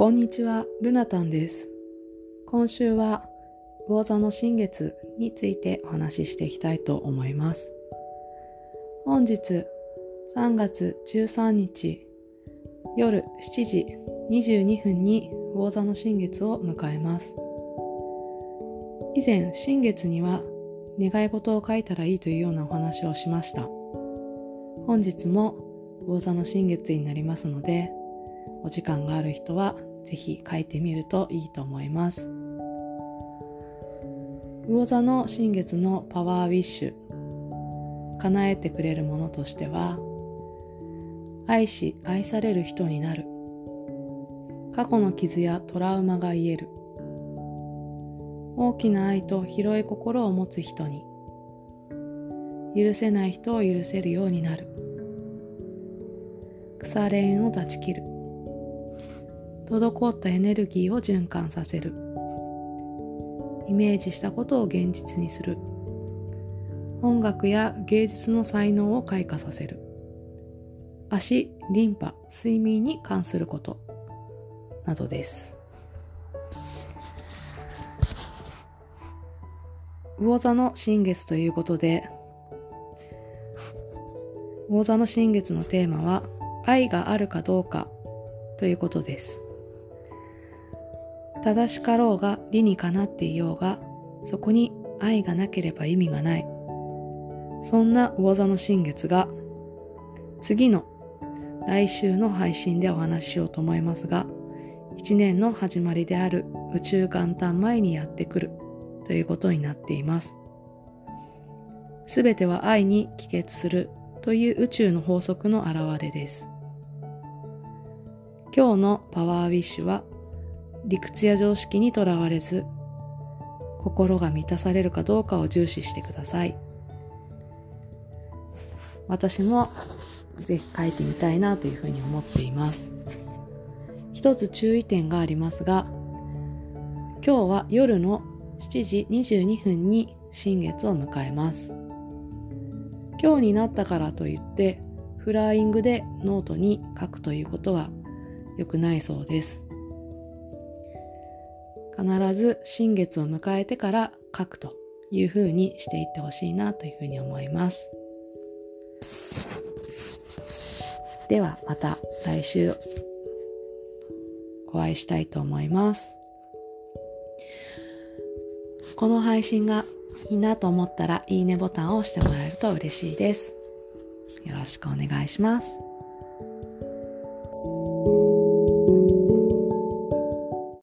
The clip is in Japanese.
こんにちは、ルナタンです。今週は魚座の新月についてお話ししていきたいと思います。本日3月13日夜7時22分に魚座の新月を迎えます。以前、新月には願い事を書いたらいいというようなお話をしました。本日も魚座の新月になりますので、お時間がある人はぜひ書いてみるといいと思います。魚座の新月のパワーウィッシュ。叶えてくれるものとしては愛し愛される人になる。過去の傷やトラウマが癒える。大きな愛と広い心を持つ人に許せない人を許せるようになる。腐れ縁を断ち切る。滞ったエネルギーを循環させる。イメージしたことを現実にする。音楽や芸術の才能を開花させる。足、リンパ、睡眠に関することなどです。魚座の新月ということで魚座の新月のテーマは愛があるかどうかということです。正しかろうが理にかなっていようがそこに愛がなければ意味がない。そんな魚座の新月が次の来週の配信でお話ししようと思いますが一年の始まりである宇宙元旦前にやってくるということになっています。すべては愛に帰結するという宇宙の法則の表れです。今日のパワーウィッシュは理屈や常識にとらわれず心が満たされるかどうかを重視してください。私もぜひ書いてみたいなというふうに思っています。一つ注意点がありますが今日は夜の7時22分に新月を迎えます。今日になったからといってフライングでノートに書くということは良くないそうです。必ず新月を迎えてから書くというふうにしていってほしいなというふうに思います。ではまた来週お会いしたいと思います。この配信がいいなと思ったらいいねボタンを押してもらえると嬉しいです。よろしくお願いします。